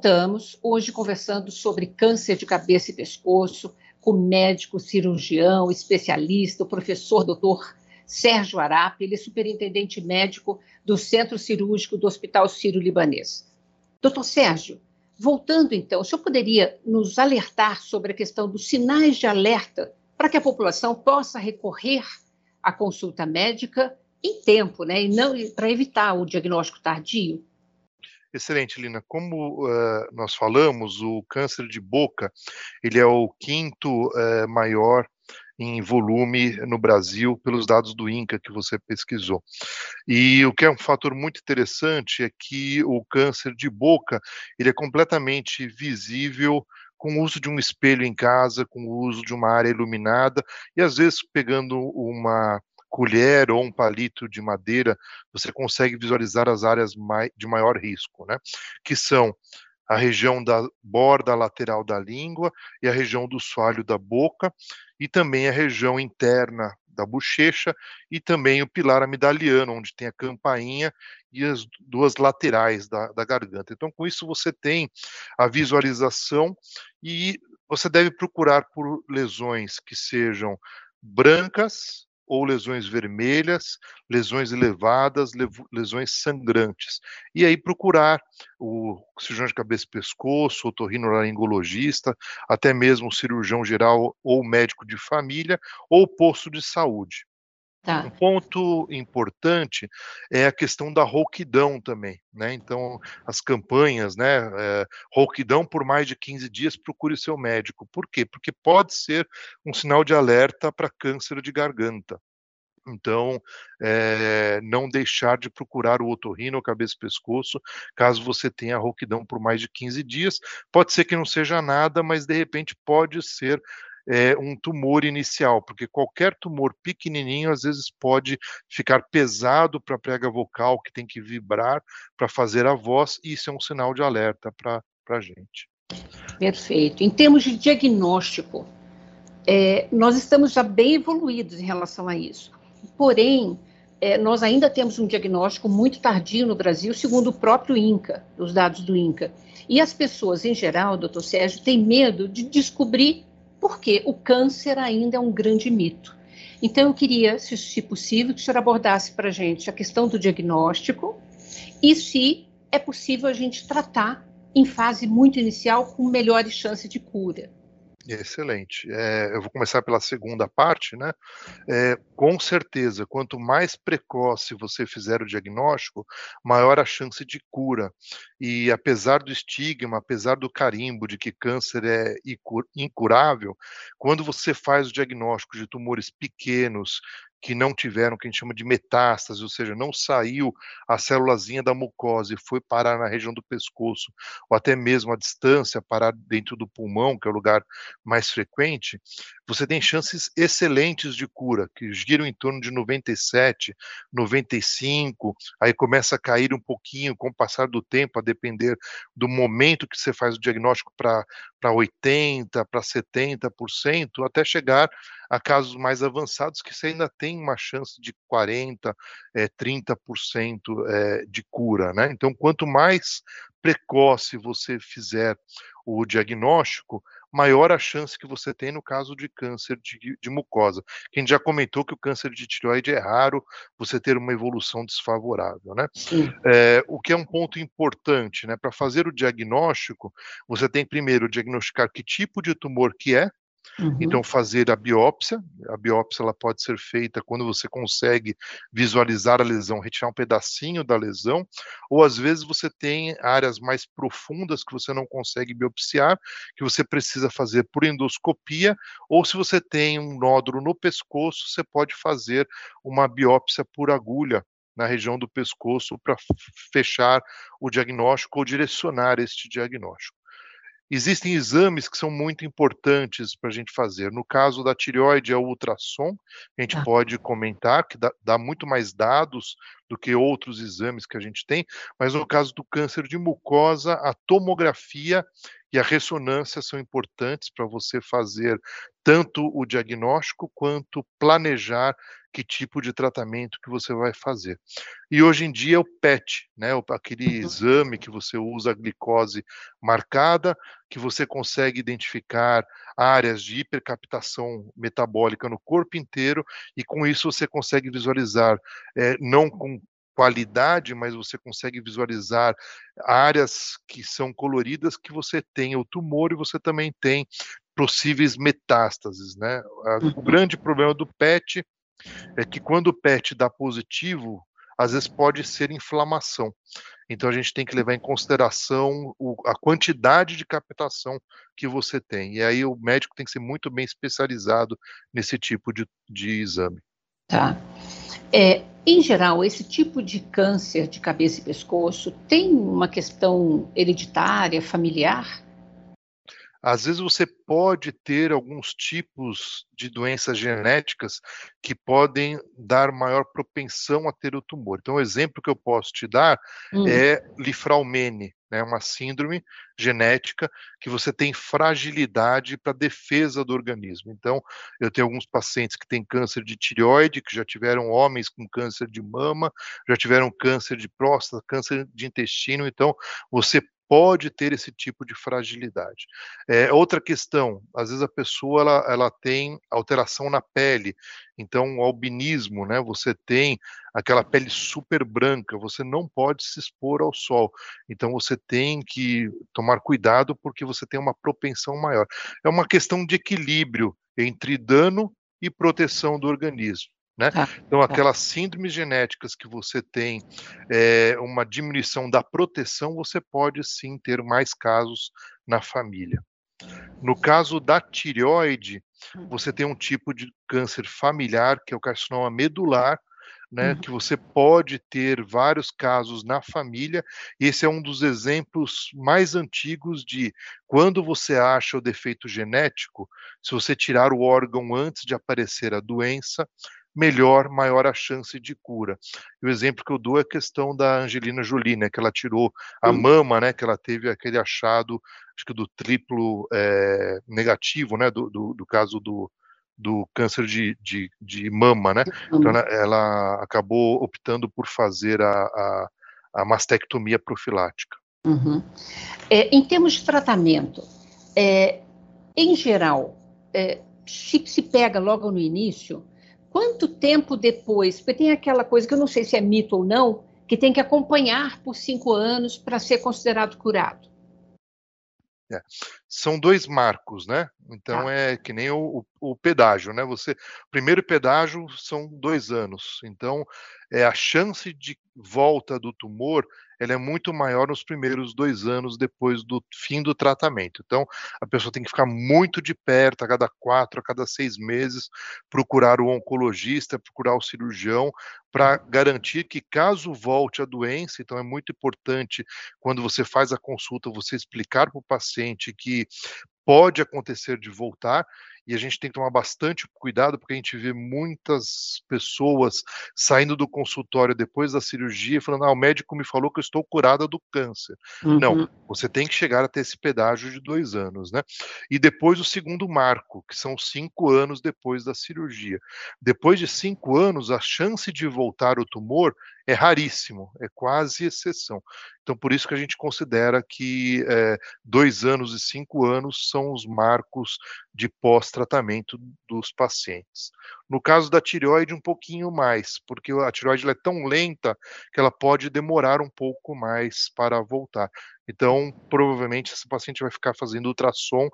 voltamos, hoje conversando sobre câncer de cabeça e pescoço, com médico, cirurgião, especialista, o professor doutor Sérgio Arap, ele é superintendente médico do Centro Cirúrgico do Hospital Sírio-Libanês. Doutor Sérgio, voltando então, o senhor poderia nos alertar sobre a questão dos sinais de alerta para que a população possa recorrer à consulta médica em tempo, né, e não para evitar o diagnóstico tardio? Excelente, Lina. Como uh, nós falamos, o câncer de boca ele é o quinto uh, maior em volume no Brasil pelos dados do INCA que você pesquisou. E o que é um fator muito interessante é que o câncer de boca ele é completamente visível com o uso de um espelho em casa, com o uso de uma área iluminada e às vezes pegando uma colher ou um palito de madeira, você consegue visualizar as áreas de maior risco, né? Que são a região da borda lateral da língua e a região do soalho da boca, e também a região interna da bochecha e também o pilar amidaliano, onde tem a campainha e as duas laterais da, da garganta. Então, com isso, você tem a visualização e você deve procurar por lesões que sejam brancas, ou lesões vermelhas, lesões elevadas, lesões sangrantes. E aí procurar o cirurgião de cabeça e pescoço, o torrinolaringologista, até mesmo o cirurgião geral ou médico de família, ou posto de saúde. Tá. Um ponto importante é a questão da rouquidão também, né? Então, as campanhas, né? É, rouquidão por mais de 15 dias, procure seu médico. Por quê? Porque pode ser um sinal de alerta para câncer de garganta. Então, é, não deixar de procurar o otorrino cabeça e pescoço, caso você tenha rouquidão por mais de 15 dias. Pode ser que não seja nada, mas de repente pode ser é, um tumor inicial, porque qualquer tumor pequenininho às vezes pode ficar pesado para a prega vocal, que tem que vibrar para fazer a voz, e isso é um sinal de alerta para a gente. Perfeito. Em termos de diagnóstico, é, nós estamos já bem evoluídos em relação a isso. Porém, é, nós ainda temos um diagnóstico muito tardio no Brasil, segundo o próprio INCA, os dados do INCA. E as pessoas, em geral, doutor Sérgio, têm medo de descobrir porque o câncer ainda é um grande mito. Então, eu queria, se, se possível, que o senhor abordasse para a gente a questão do diagnóstico e se é possível a gente tratar em fase muito inicial com melhores chances de cura. Excelente. É, eu vou começar pela segunda parte, né? É, com certeza, quanto mais precoce você fizer o diagnóstico, maior a chance de cura. E apesar do estigma, apesar do carimbo de que câncer é incurável, quando você faz o diagnóstico de tumores pequenos, que não tiveram o que a gente chama de metástase, ou seja, não saiu a célulazinha da mucosa e foi parar na região do pescoço, ou até mesmo a distância, parar dentro do pulmão, que é o lugar mais frequente, você tem chances excelentes de cura, que giram em torno de 97, 95, aí começa a cair um pouquinho com o passar do tempo, a depender do momento que você faz o diagnóstico para 80, para 70%, até chegar a casos mais avançados que você ainda tem uma chance de 40, é, 30% é, de cura, né? Então, quanto mais precoce você fizer o diagnóstico, maior a chance que você tem no caso de câncer de, de mucosa. Quem já comentou que o câncer de tireoide é raro você ter uma evolução desfavorável, né? É, o que é um ponto importante, né? Para fazer o diagnóstico, você tem primeiro diagnosticar que tipo de tumor que é, Uhum. Então, fazer a biópsia, a biópsia ela pode ser feita quando você consegue visualizar a lesão, retirar um pedacinho da lesão, ou às vezes você tem áreas mais profundas que você não consegue biopsiar, que você precisa fazer por endoscopia, ou se você tem um nódulo no pescoço, você pode fazer uma biópsia por agulha, na região do pescoço para fechar o diagnóstico ou direcionar este diagnóstico. Existem exames que são muito importantes para a gente fazer. No caso da tireoide, é o ultrassom, a gente ah. pode comentar, que dá, dá, muito mais dados do que outros exames que a gente tem, mas no caso do câncer de mucosa, a tomografia e a ressonância são importantes para você fazer tanto o diagnóstico quanto planejar que tipo de tratamento que você vai fazer. E hoje em dia é o PET, né, aquele uhum. exame que você usa a glicose marcada, que você consegue identificar áreas de hipercaptação metabólica no corpo inteiro, e com isso você consegue visualizar, é, não com qualidade, mas você consegue visualizar áreas que são coloridas que você tem o tumor e você também tem possíveis metástases, né? O uhum. grande problema do PET é que quando o PET dá positivo, às vezes pode ser inflamação. Então a gente tem que levar em consideração o, a quantidade de captação que você tem. E aí o médico tem que ser muito bem especializado nesse tipo de, de exame. Tá. É, em geral, esse tipo de câncer de cabeça e pescoço tem uma questão hereditária, familiar? Às vezes você pode ter alguns tipos de doenças genéticas que podem dar maior propensão a ter o tumor. Então, o exemplo que eu posso te dar hum. é Lifraumene, né, uma síndrome genética que você tem fragilidade para defesa do organismo. Então, eu tenho alguns pacientes que têm câncer de tireoide, que já tiveram homens com câncer de mama, já tiveram câncer de próstata, câncer de intestino. Então, você pode ter esse tipo de fragilidade. É, outra questão, às vezes a pessoa ela, ela tem alteração na pele, então o albinismo, né? Você tem aquela pele super branca, você não pode se expor ao sol, então você tem que tomar cuidado porque você tem uma propensão maior. É uma questão de equilíbrio entre dano e proteção do organismo. Né? Tá, então, tá. aquelas síndromes genéticas que você tem é, uma diminuição da proteção, você pode sim ter mais casos na família. No caso da tireoide, hum. você tem um tipo de câncer familiar, que é o carcinoma medular, né, uhum. que você pode ter vários casos na família. Esse é um dos exemplos mais antigos de quando você acha o defeito genético, se você tirar o órgão antes de aparecer a doença, melhor, maior a chance de cura. E o exemplo que eu dou é a questão da Angelina Jolie, né, que ela tirou a mama, né, que ela teve aquele achado, acho que do triplo é, negativo, né, do, do, do caso do, do câncer de, de, de mama, né? Então ela, ela, acabou optando por fazer a, a, a mastectomia profilática. Uhum. É, em termos de tratamento, é, em geral, é, se se pega logo no início, Quanto tempo depois? Porque tem aquela coisa que eu não sei se é mito ou não, que tem que acompanhar por cinco anos para ser considerado curado. É. São dois marcos, né? Então ah. é que nem o, o, o, pedágio, né? Você, primeiro pedágio são dois anos. Então é a chance de volta do tumor ela é muito maior nos primeiros dois anos depois do fim do tratamento. Então, a pessoa tem que ficar muito de perto, a cada quatro, a cada seis meses, procurar o oncologista, procurar o cirurgião, para garantir que, caso volte a doença, então é muito importante, quando você faz a consulta, você explicar para o paciente que pode acontecer de voltar e a gente tem que tomar bastante cuidado porque a gente vê muitas pessoas saindo do consultório depois da cirurgia falando: ah, o médico me falou que eu estou curada do câncer. Uhum. Não, você tem que chegar até esse pedágio de dois anos, né? E depois o segundo marco, que são cinco anos depois da cirurgia. Depois de cinco anos, a chance de voltar o tumor é raríssimo, é quase exceção. Então, por isso que a gente considera que é, dois anos e cinco anos são os marcos de pós-tratamento dos pacientes. No caso da tireoide, um pouquinho mais, porque a tireoide é tão lenta que ela pode demorar um pouco mais para voltar. Então, provavelmente, esse paciente vai ficar fazendo ultrassom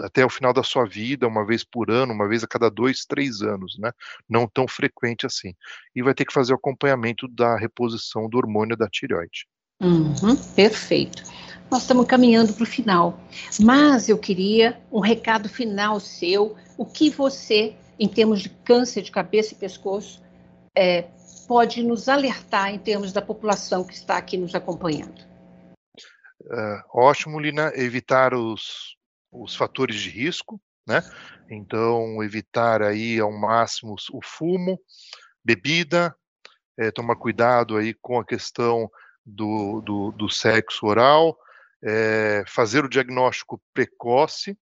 até o final da sua vida, uma vez por ano, uma vez a cada dois, três anos, né? Não tão frequente assim. E vai ter que fazer o acompanhamento da reposição do hormônio da tireoide. Uhum, perfeito. Nós estamos caminhando para o final, mas eu queria um recado final seu. O que você, em termos de câncer de cabeça e pescoço, é, pode nos alertar em termos da população que está aqui nos acompanhando? Uh, ótimo, Lina, evitar os, os fatores de risco, né? Então, evitar aí ao máximo o fumo, bebida, é, tomar cuidado aí com a questão do, do, do sexo oral, é, fazer o diagnóstico precoce,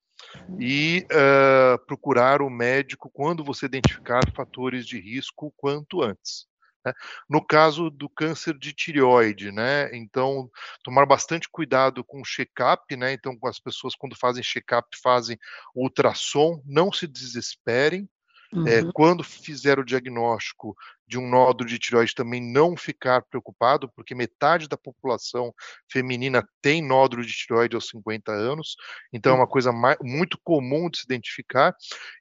e uh, procurar o médico quando você identificar fatores de risco quanto antes. Né? No caso do câncer de tireoide, né? Então, tomar bastante cuidado com o check-up, né? Então, com as pessoas quando fazem check-up, fazem ultrassom, não se desesperem, Uhum. É, quando fizer o diagnóstico de um nódulo de tireoide, também não ficar preocupado, porque metade da população feminina tem nódulo de tireoide aos 50 anos, então uhum. é uma coisa mais, muito comum de se identificar,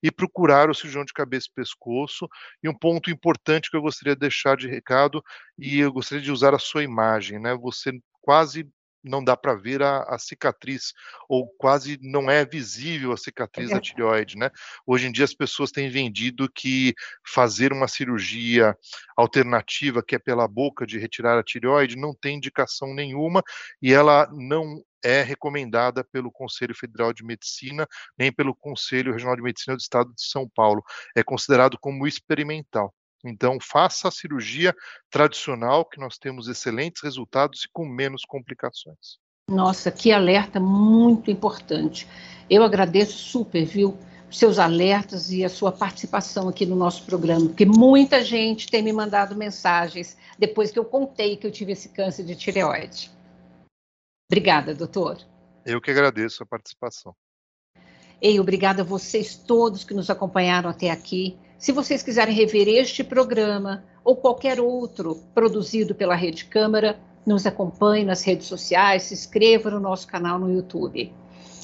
e procurar o cirurgião de cabeça e pescoço. E um ponto importante que eu gostaria de deixar de recado, e eu gostaria de usar a sua imagem, né? Você quase não dá para ver a, a, cicatriz, ou quase não é visível a cicatriz é. da tireoide, né? Hoje em dia as pessoas têm vendido que fazer uma cirurgia alternativa, que é pela boca, de retirar a tireoide, não tem indicação nenhuma e ela não é recomendada pelo Conselho Federal de Medicina, nem pelo Conselho Regional de Medicina do Estado de São Paulo. É considerado como experimental. Então, faça a cirurgia tradicional, que nós temos excelentes resultados e com menos complicações. Nossa, que alerta muito importante. Eu agradeço super, viu, seus alertas e a sua participação aqui no nosso programa, porque muita gente tem me mandado mensagens depois que eu contei que eu tive esse câncer de tireoide. Obrigada, doutor. Eu que agradeço a participação. Ei, obrigada a vocês todos que nos acompanharam até aqui. Se vocês quiserem rever este programa ou qualquer outro produzido pela Rede Câmara, nos acompanhe nas redes sociais, se inscreva no nosso canal no YouTube.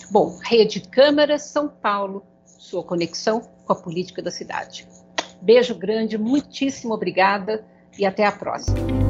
Bom, Rede Câmara São Paulo, sua conexão com a política da cidade. Beijo grande, muitíssimo obrigada e até a próxima.